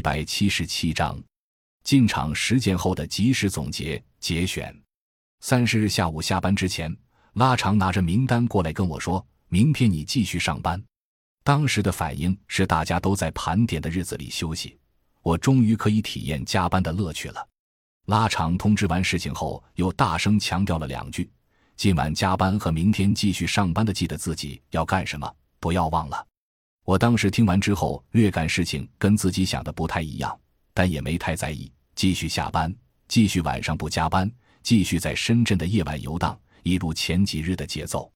一百七十七章，进场实践后的及时总结节选。三十日下午下班之前，拉长拿着名单过来跟我说：“明天你继续上班。”当时的反应是大家都在盘点的日子里休息，我终于可以体验加班的乐趣了。拉长通知完事情后，又大声强调了两句：“今晚加班和明天继续上班的，记得自己要干什么，不要忘了。”我当时听完之后，略感事情跟自己想的不太一样，但也没太在意，继续下班，继续晚上不加班，继续在深圳的夜晚游荡，一如前几日的节奏。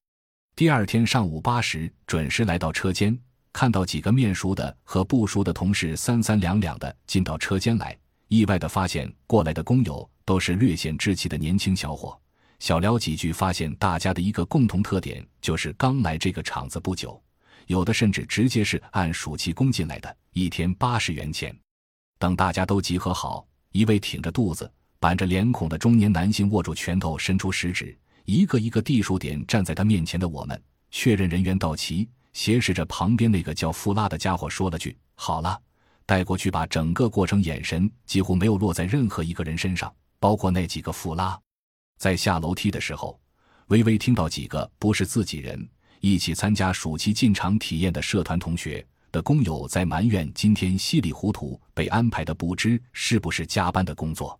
第二天上午八时准时来到车间，看到几个面熟的和不熟的同事三三两两的进到车间来，意外的发现过来的工友都是略显稚气的年轻小伙。小聊几句，发现大家的一个共同特点就是刚来这个厂子不久。有的甚至直接是按暑期工进来的，一天八十元钱。等大家都集合好，一位挺着肚子、板着脸孔的中年男性握住拳头，伸出食指，一个一个地数点站在他面前的我们，确认人员到齐，斜视着旁边那个叫富拉的家伙，说了句：“好了。”带过去，把整个过程眼神几乎没有落在任何一个人身上，包括那几个富拉。在下楼梯的时候，微微听到几个不是自己人。一起参加暑期进厂体验的社团同学的工友在埋怨，今天稀里糊涂被安排的不知是不是加班的工作。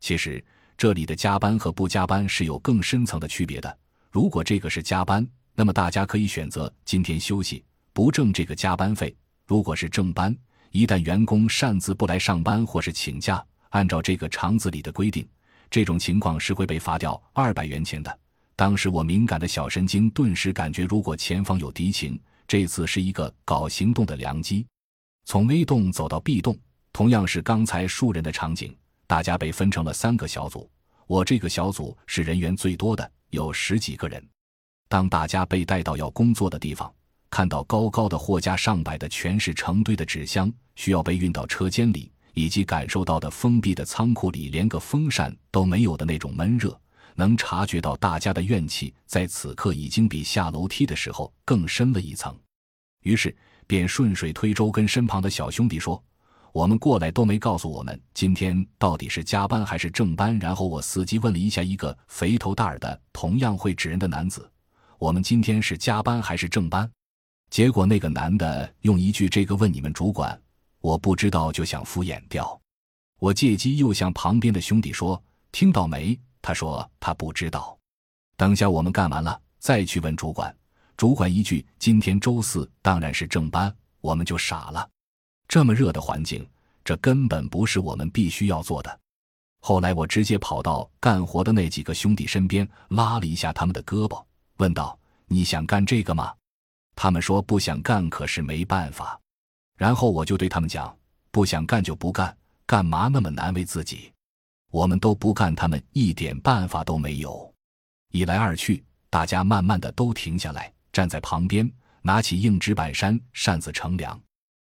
其实这里的加班和不加班是有更深层的区别的。如果这个是加班，那么大家可以选择今天休息，不挣这个加班费；如果是正班，一旦员工擅自不来上班或是请假，按照这个厂子里的规定，这种情况是会被罚掉二百元钱的。当时我敏感的小神经顿时感觉，如果前方有敌情，这次是一个搞行动的良机。从 A 栋走到 B 栋，同样是刚才数人的场景，大家被分成了三个小组。我这个小组是人员最多的，有十几个人。当大家被带到要工作的地方，看到高高的货架上摆的全是成堆的纸箱，需要被运到车间里，以及感受到的封闭的仓库里连个风扇都没有的那种闷热。能察觉到大家的怨气，在此刻已经比下楼梯的时候更深了一层，于是便顺水推舟跟身旁的小兄弟说：“我们过来都没告诉我们今天到底是加班还是正班。”然后我伺机问了一下一个肥头大耳的、同样会指人的男子：“我们今天是加班还是正班？”结果那个男的用一句“这个问你们主管，我不知道”就想敷衍掉。我借机又向旁边的兄弟说：“听到没？”他说他不知道，等下我们干完了再去问主管。主管一句“今天周四，当然是正班”，我们就傻了。这么热的环境，这根本不是我们必须要做的。后来我直接跑到干活的那几个兄弟身边，拉了一下他们的胳膊，问道：“你想干这个吗？”他们说不想干，可是没办法。然后我就对他们讲：“不想干就不干，干嘛那么难为自己？”我们都不干，他们一点办法都没有。一来二去，大家慢慢的都停下来，站在旁边，拿起硬纸板扇扇子乘凉。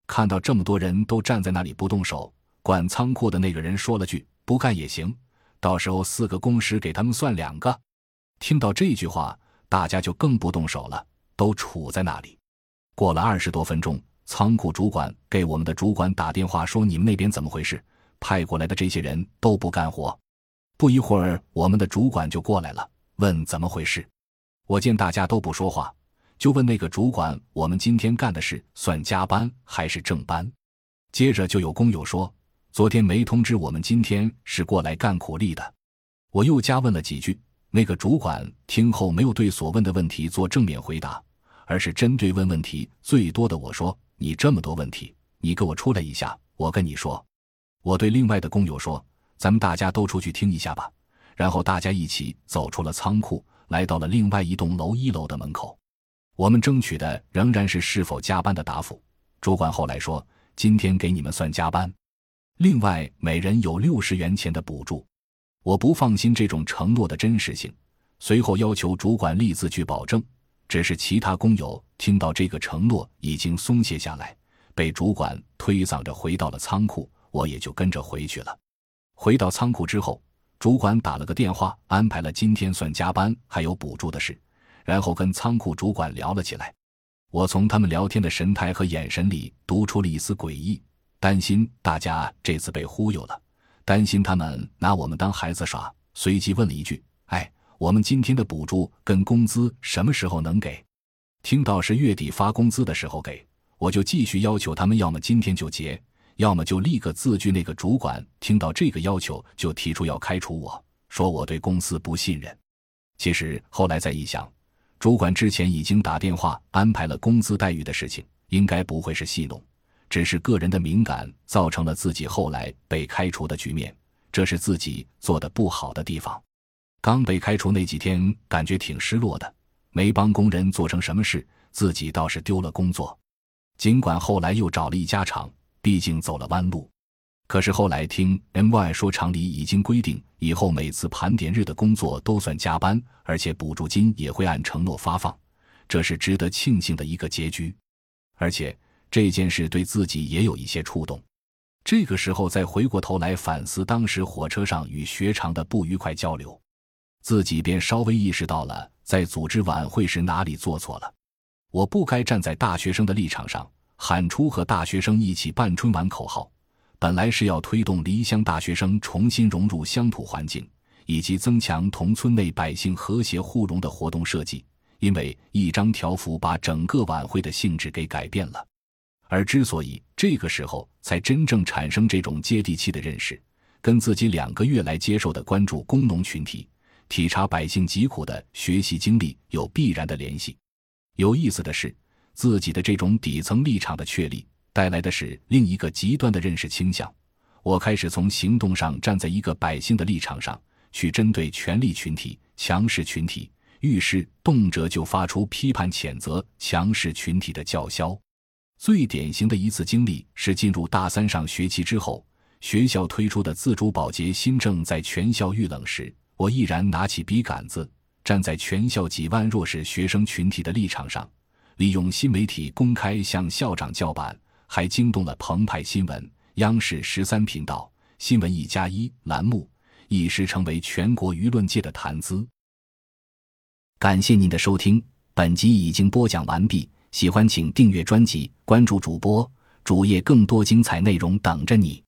看到这么多人都站在那里不动手，管仓库的那个人说了句：“不干也行，到时候四个工时给他们算两个。”听到这句话，大家就更不动手了，都杵在那里。过了二十多分钟，仓库主管给我们的主管打电话说：“你们那边怎么回事？”派过来的这些人都不干活，不一会儿，我们的主管就过来了，问怎么回事。我见大家都不说话，就问那个主管：“我们今天干的事算加班还是正班？”接着就有工友说：“昨天没通知我们，今天是过来干苦力的。”我又加问了几句，那个主管听后没有对所问的问题做正面回答，而是针对问问题最多的我说：“你这么多问题，你给我出来一下，我跟你说。”我对另外的工友说：“咱们大家都出去听一下吧。”然后大家一起走出了仓库，来到了另外一栋楼一楼的门口。我们争取的仍然是是否加班的答复。主管后来说：“今天给你们算加班，另外每人有六十元钱的补助。”我不放心这种承诺的真实性，随后要求主管立字据保证。只是其他工友听到这个承诺已经松懈下来，被主管推搡着回到了仓库。我也就跟着回去了。回到仓库之后，主管打了个电话，安排了今天算加班还有补助的事，然后跟仓库主管聊了起来。我从他们聊天的神态和眼神里读出了一丝诡异。担心大家这次被忽悠了，担心他们拿我们当孩子耍，随即问了一句：“哎，我们今天的补助跟工资什么时候能给？”听到是月底发工资的时候给，我就继续要求他们，要么今天就结，要么就立刻字据。那个主管听到这个要求，就提出要开除我，说我对公司不信任。其实后来再一想，主管之前已经打电话安排了工资待遇的事情，应该不会是戏弄，只是个人的敏感造成了自己后来被开除的局面，这是自己做的不好的地方。刚被开除那几天，感觉挺失落的。没帮工人做成什么事，自己倒是丢了工作。尽管后来又找了一家厂，毕竟走了弯路。可是后来听 MY 说，厂里已经规定，以后每次盘点日的工作都算加班，而且补助金也会按承诺发放，这是值得庆幸的一个结局。而且这件事对自己也有一些触动。这个时候再回过头来反思当时火车上与学长的不愉快交流，自己便稍微意识到了。在组织晚会时哪里做错了？我不该站在大学生的立场上喊出和大学生一起办春晚口号。本来是要推动离乡大学生重新融入乡土环境，以及增强同村内百姓和谐互融的活动设计。因为一张条幅把整个晚会的性质给改变了。而之所以这个时候才真正产生这种接地气的认识，跟自己两个月来接受的关注工农群体。体察百姓疾苦的学习经历有必然的联系。有意思的是，自己的这种底层立场的确立，带来的是另一个极端的认识倾向。我开始从行动上站在一个百姓的立场上去针对权力群体、强势群体，遇事动辄就发出批判谴责强势群体的叫嚣。最典型的一次经历是进入大三上学期之后，学校推出的自主保洁新政在全校遇冷时。我毅然拿起笔杆子，站在全校几万弱势学生群体的立场上，利用新媒体公开向校长叫板，还惊动了澎湃新闻、央视十三频道、新闻一加一栏目，一时成为全国舆论界的谈资。感谢您的收听，本集已经播讲完毕。喜欢请订阅专辑，关注主播主页，更多精彩内容等着你。